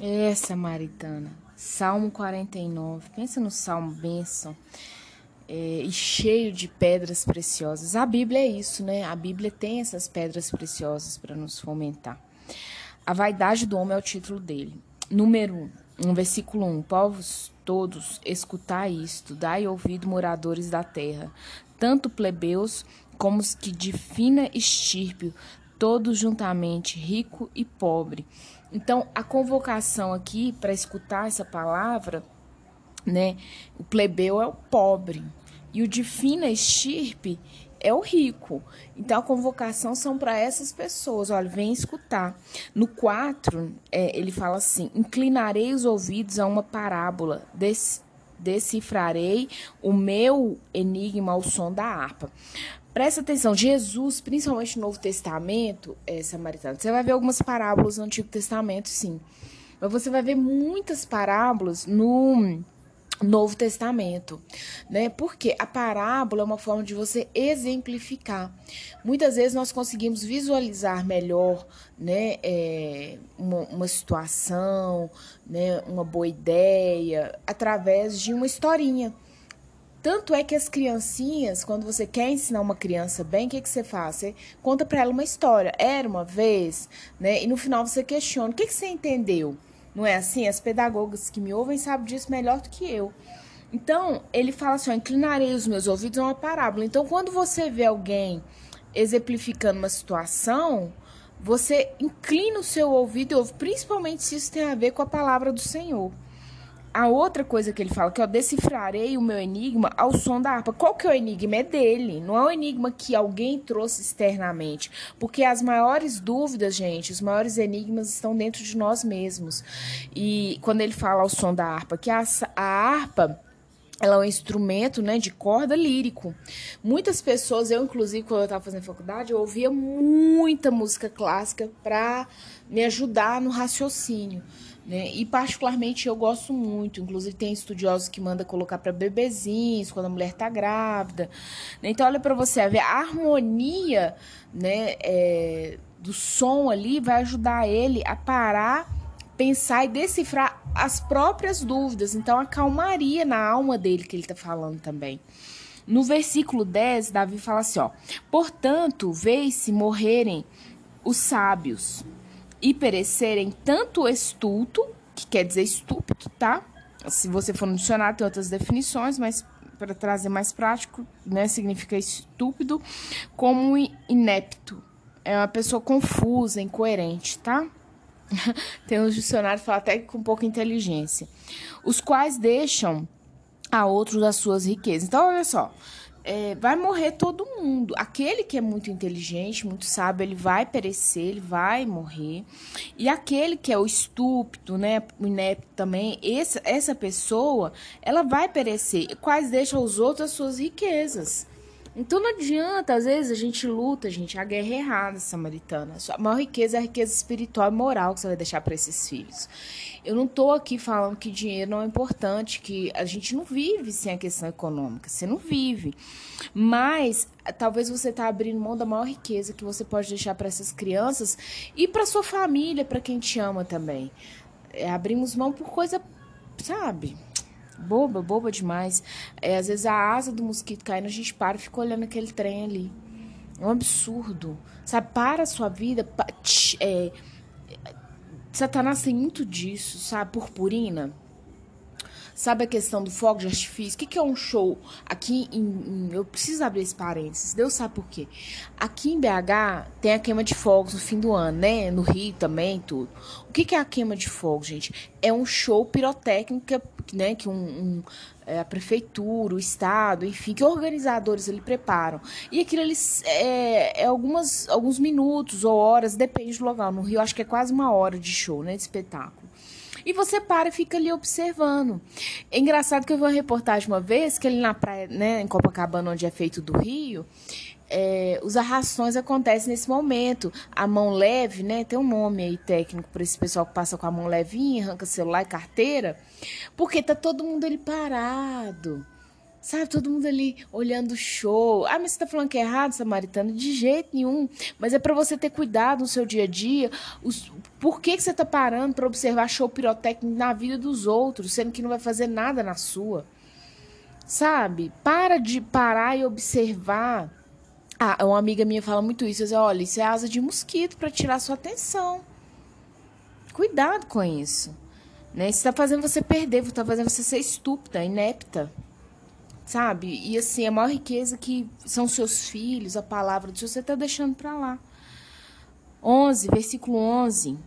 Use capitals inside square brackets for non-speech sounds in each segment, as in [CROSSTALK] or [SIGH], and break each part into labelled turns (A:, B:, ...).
A: É, Samaritana. Salmo 49. Pensa no salmo bênção. É, e cheio de pedras preciosas. A Bíblia é isso, né? A Bíblia tem essas pedras preciosas para nos fomentar. A vaidade do homem é o título dele. Número 1, um, versículo 1. Povos todos, escutai isto, dai ouvido, moradores da terra, tanto plebeus como os que de fina estirpe, todos juntamente, rico e pobre. Então, a convocação aqui para escutar essa palavra, né? O plebeu é o pobre e o de fina estirpe é o rico. Então, a convocação são para essas pessoas. Olha, vem escutar. No 4, é, ele fala assim: inclinarei os ouvidos a uma parábola, decifrarei o meu enigma ao som da harpa. Presta atenção, Jesus, principalmente no Novo Testamento, é, samaritano, você vai ver algumas parábolas no Antigo Testamento, sim. Mas você vai ver muitas parábolas no Novo Testamento, né? Porque a parábola é uma forma de você exemplificar. Muitas vezes nós conseguimos visualizar melhor, né, é, uma, uma situação, né, uma boa ideia através de uma historinha. Tanto é que as criancinhas, quando você quer ensinar uma criança bem, o que, que você faz? Você conta para ela uma história. Era uma vez, né? E no final você questiona: o que, que você entendeu? Não é assim? As pedagogas que me ouvem sabem disso melhor do que eu. Então, ele fala assim: ó, inclinarei os meus ouvidos a uma parábola. Então, quando você vê alguém exemplificando uma situação, você inclina o seu ouvido e ouve, principalmente se isso tem a ver com a palavra do Senhor a outra coisa que ele fala, que eu decifrarei o meu enigma ao som da harpa. Qual que é o enigma? É dele, não é o enigma que alguém trouxe externamente. Porque as maiores dúvidas, gente, os maiores enigmas estão dentro de nós mesmos. E quando ele fala ao som da harpa, que a, a harpa ela é um instrumento né, de corda lírico. Muitas pessoas, eu inclusive, quando eu estava fazendo faculdade, eu ouvia muita música clássica para me ajudar no raciocínio. Né? E particularmente eu gosto muito, inclusive tem estudiosos que manda colocar para bebezinhos quando a mulher está grávida. Né? Então olha para você ver a harmonia, né, é, do som ali vai ajudar ele a parar, pensar e decifrar as próprias dúvidas. Então a calmaria na alma dele que ele está falando também. No versículo 10, Davi fala assim, ó: "Portanto, vê-se morrerem os sábios, e perecerem tanto estulto, que quer dizer estúpido, tá? Se você for no dicionário, tem outras definições, mas para trazer mais prático, né, significa estúpido, como inepto. É uma pessoa confusa, incoerente, tá? [LAUGHS] tem uns dicionários que falam até com pouca inteligência. Os quais deixam a outros as suas riquezas. Então, olha só é, vai morrer todo mundo. Aquele que é muito inteligente, muito sábio, ele vai perecer, ele vai morrer. E aquele que é o estúpido, né, o inepto também, essa, essa pessoa, ela vai perecer. Quais deixam os outros as suas riquezas. Então não adianta, às vezes a gente luta, gente, a guerra é errada, samaritana. A maior riqueza é a riqueza espiritual e moral que você vai deixar para esses filhos. Eu não estou aqui falando que dinheiro não é importante, que a gente não vive sem a questão econômica, você não vive. Mas talvez você está abrindo mão da maior riqueza que você pode deixar para essas crianças e para sua família, para quem te ama também. É, abrimos mão por coisa, sabe? Boba, boba demais. É, às vezes a asa do mosquito caindo, a gente para e fica olhando aquele trem ali. É um absurdo. Sabe, para a sua vida. Pa, tch, é, Satanás tem muito disso, sabe? Purpurina. Sabe a questão do fogo de artifício? O que, que é um show? Aqui em, em, Eu preciso abrir esse parênteses. Deus sabe por quê. Aqui em BH tem a queima de fogos no fim do ano, né? No Rio também, tudo. O que, que é a queima de fogo, gente? É um show pirotécnica, né? Que um, um é, a prefeitura, o estado, enfim, que organizadores ali preparam. E aquilo ali é, é algumas, alguns minutos ou horas, depende do local. No Rio, acho que é quase uma hora de show, né? De espetáculo. E você para e fica ali observando. É engraçado que eu vi uma reportagem uma vez que ali na praia, né, em Copacabana, onde é feito do Rio, é, os arrastões acontecem nesse momento. A mão leve, né? Tem um nome aí técnico para esse pessoal que passa com a mão levinha, arranca celular e carteira, porque tá todo mundo ali parado Sabe, todo mundo ali olhando o show. Ah, mas você tá falando que é errado, samaritano? De jeito nenhum. Mas é para você ter cuidado no seu dia a dia. Os, por que, que você tá parando para observar show pirotécnico na vida dos outros, sendo que não vai fazer nada na sua? Sabe? Para de parar e observar. Ah, uma amiga minha fala muito isso. Diz, olha, isso é asa de mosquito para tirar sua atenção. Cuidado com isso. Né? Isso está fazendo você perder, está fazendo você ser estúpida, inepta sabe? E assim, a maior riqueza que são seus filhos, a palavra de Deus, você está deixando para lá. 11, versículo 11.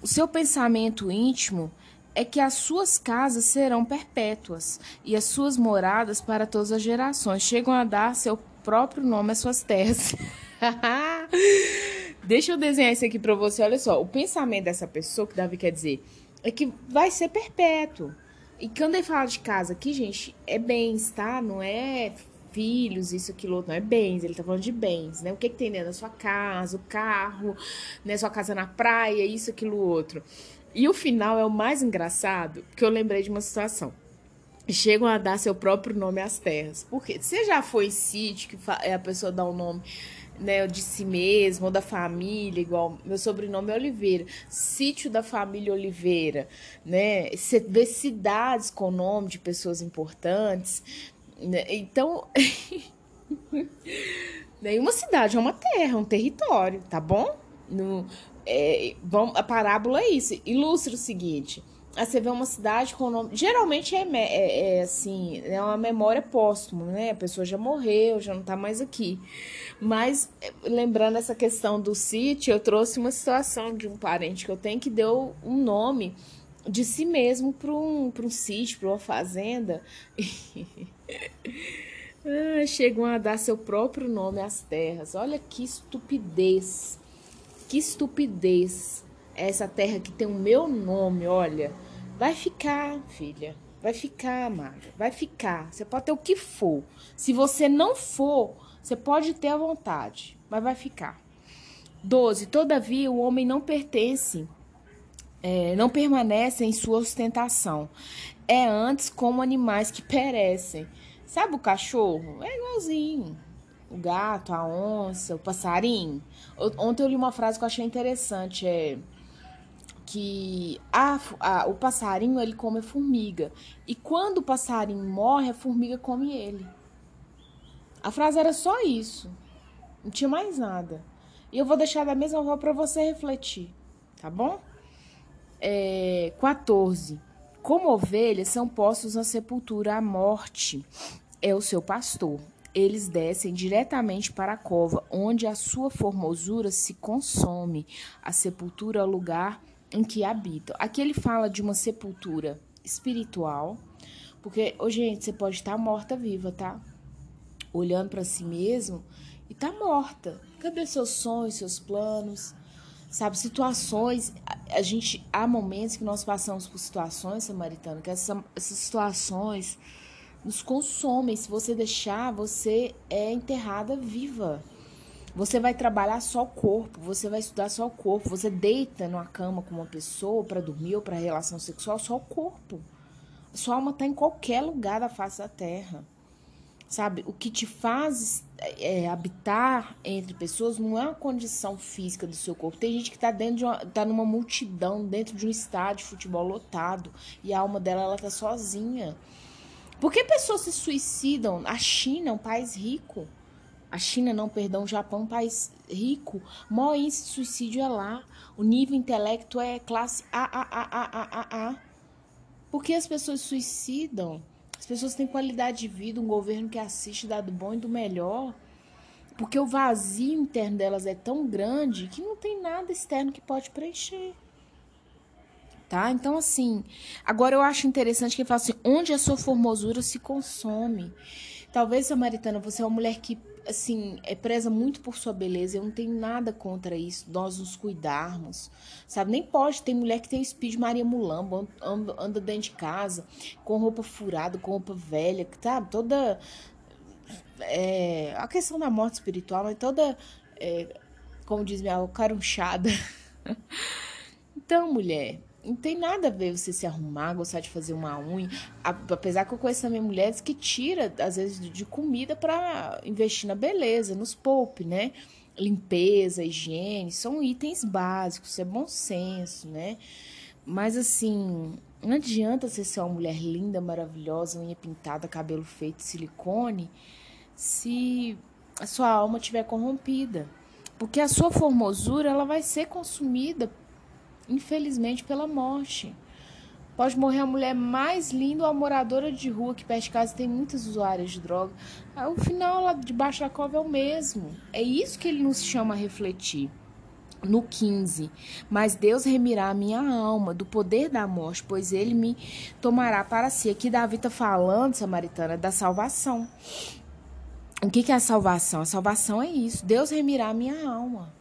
A: O seu pensamento íntimo é que as suas casas serão perpétuas e as suas moradas para todas as gerações. Chegam a dar seu próprio nome às suas terras. [LAUGHS] Deixa eu desenhar isso aqui para você. Olha só, o pensamento dessa pessoa, que Davi quer dizer, é que vai ser perpétuo. E quando ele fala de casa aqui, gente, é bens, tá? Não é filhos, isso, aquilo, outro, não é bens, ele tá falando de bens, né? O que, que tem dentro da sua casa, o carro, né? Sua casa na praia, isso, aquilo, outro. E o final é o mais engraçado, porque eu lembrei de uma situação. Chegam a dar seu próprio nome às terras. Porque você já foi em sítio que é a pessoa dá o um nome né, de si mesmo, ou da família, igual meu sobrenome é Oliveira, sítio da família Oliveira, né? Vê cidades com nome de pessoas importantes. Né? Então, [LAUGHS] nenhuma cidade é uma terra, é um território, tá bom? No, é, bom, a parábola é isso. Ilustra o seguinte. Aí você vê uma cidade com nome. Geralmente é, é, é, assim, é uma memória póstuma, né? A pessoa já morreu, já não tá mais aqui. Mas, lembrando essa questão do sítio, eu trouxe uma situação de um parente que eu tenho que deu um nome de si mesmo para um, um sítio, para uma fazenda. [LAUGHS] ah, chegam a dar seu próprio nome às terras. Olha que estupidez. Que estupidez. Essa terra que tem o meu nome, olha. Vai ficar, filha. Vai ficar, amada. Vai ficar. Você pode ter o que for. Se você não for, você pode ter a vontade, mas vai ficar. 12. Todavia, o homem não pertence, é, não permanece em sua ostentação. É antes como animais que perecem. Sabe o cachorro? É igualzinho. O gato, a onça, o passarinho. Ontem eu li uma frase que eu achei interessante. É que a, a, o passarinho ele come a formiga. E quando o passarinho morre, a formiga come ele. A frase era só isso. Não tinha mais nada. E eu vou deixar da mesma forma para você refletir, tá bom? É, 14. Como ovelhas são postos na sepultura, a morte é o seu pastor. Eles descem diretamente para a cova, onde a sua formosura se consome. A sepultura é o lugar em que habitam. Aqui ele fala de uma sepultura espiritual, porque, oh, gente, você pode estar morta viva, tá? Olhando para si mesmo e tá morta. Cadê seus sonhos, seus planos? Sabe, situações, a, gente há momentos que nós passamos por situações, samaritano, que essa, essas situações nos consomem. Se você deixar, você é enterrada viva. Você vai trabalhar só o corpo, você vai estudar só o corpo, você deita numa cama com uma pessoa para dormir ou para relação sexual só o corpo. A sua alma está em qualquer lugar da face da terra. Sabe? O que te faz é, habitar entre pessoas não é uma condição física do seu corpo. Tem gente que está dentro de uma, tá numa multidão, dentro de um estádio de futebol lotado, e a alma dela ela tá sozinha. Por que pessoas se suicidam? A China é um país rico a China não, perdão, o Japão, país rico, maior índice de suicídio é lá. O nível intelecto é classe A. Por que as pessoas suicidam? As pessoas têm qualidade de vida, um governo que assiste dá do bom e do melhor. Porque o vazio interno delas é tão grande que não tem nada externo que pode preencher. Tá? Então, assim, agora eu acho interessante que ele fala assim: onde a sua formosura se consome. Talvez, Samaritana, você é uma mulher que assim, é preza muito por sua beleza. Eu não tenho nada contra isso, nós nos cuidarmos, sabe? Nem pode. Tem mulher que tem o de Maria Mulambo, anda, anda dentro de casa com roupa furada, com roupa velha, tá? Toda. É, a questão da morte espiritual, mas toda. É, como diz minha avó, carunchada. [LAUGHS] então, mulher, Não tem nada a ver você se arrumar, gostar de fazer uma unha. Apesar que eu conheço também mulheres que tira às vezes, de comida para investir na beleza, nos poupe, né? Limpeza, higiene, são itens básicos, é bom senso, né? Mas assim, não adianta você ser uma mulher linda, maravilhosa, unha pintada, cabelo feito, silicone, se a sua alma estiver corrompida. Porque a sua formosura ela vai ser consumida infelizmente, pela morte. Pode morrer a mulher mais linda ou a moradora de rua que perto de casa tem muitas usuárias de droga. O final lá debaixo da cova é o mesmo. É isso que ele nos chama a refletir. No 15, mas Deus remirá a minha alma do poder da morte, pois ele me tomará para si. Aqui Davi está falando, Samaritana, da salvação. O que, que é a salvação? A salvação é isso. Deus remirá a minha alma.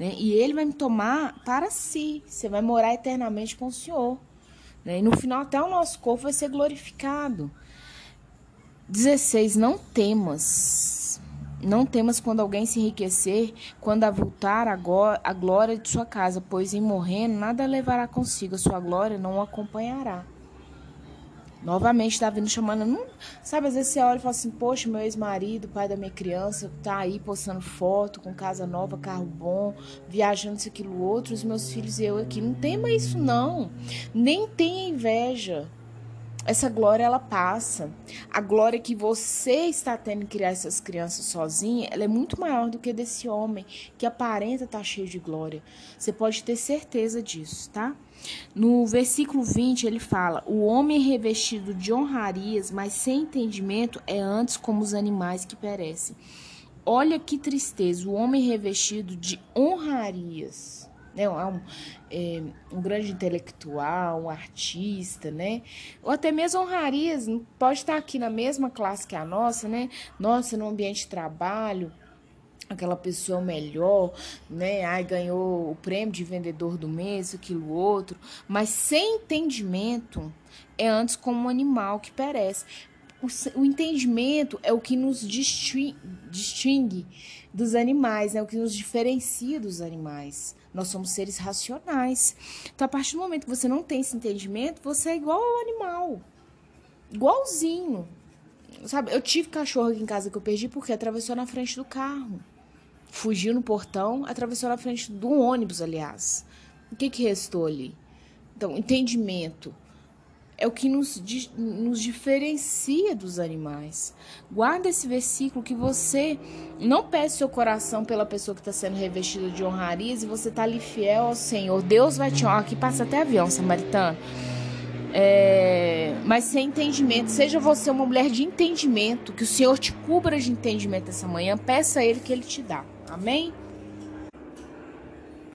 A: Né? E ele vai me tomar para si. Você vai morar eternamente com o Senhor. Né? E no final, até o nosso corpo vai ser glorificado. 16. Não temas. Não temas quando alguém se enriquecer, quando avultar a glória de sua casa, pois em morrendo nada levará consigo, a sua glória não o acompanhará. Novamente, Davi nos chamando. Não, sabe, às vezes você olha e fala assim: Poxa, meu ex-marido, pai da minha criança, tá aí postando foto com casa nova, carro bom, viajando isso, aquilo, outro, os meus filhos e eu aqui. Não tema isso, não. Nem tenha inveja. Essa glória ela passa. A glória que você está tendo em criar essas crianças sozinha, ela é muito maior do que desse homem que aparenta estar cheio de glória. Você pode ter certeza disso, tá? No versículo 20, ele fala: O homem revestido de honrarias, mas sem entendimento, é antes como os animais que perecem. Olha que tristeza, o homem revestido de honrarias. Né? Um, é, um grande intelectual, um artista, né? Ou até mesmo honrarias, pode estar aqui na mesma classe que a nossa, né? Nossa, no ambiente de trabalho, aquela pessoa melhor, né? Ai, ganhou o prêmio de vendedor do mês, aquilo outro, mas sem entendimento é antes como um animal que perece. O, o entendimento é o que nos distingue, distingue dos animais, é o que nos diferencia dos animais. Nós somos seres racionais. Então, a partir do momento que você não tem esse entendimento, você é igual ao animal. Igualzinho. Sabe, eu tive cachorro aqui em casa que eu perdi porque atravessou na frente do carro fugiu no portão, atravessou na frente do ônibus, aliás. O que, que restou ali? Então, entendimento é o que nos, nos diferencia dos animais. Guarda esse versículo que você não pede seu coração pela pessoa que está sendo revestida de honrarias e você está ali fiel ao Senhor. Deus vai te honrar. Aqui passa até avião, samaritano. É, mas sem entendimento, seja você uma mulher de entendimento, que o Senhor te cubra de entendimento essa manhã, peça a Ele que Ele te dá. Amém?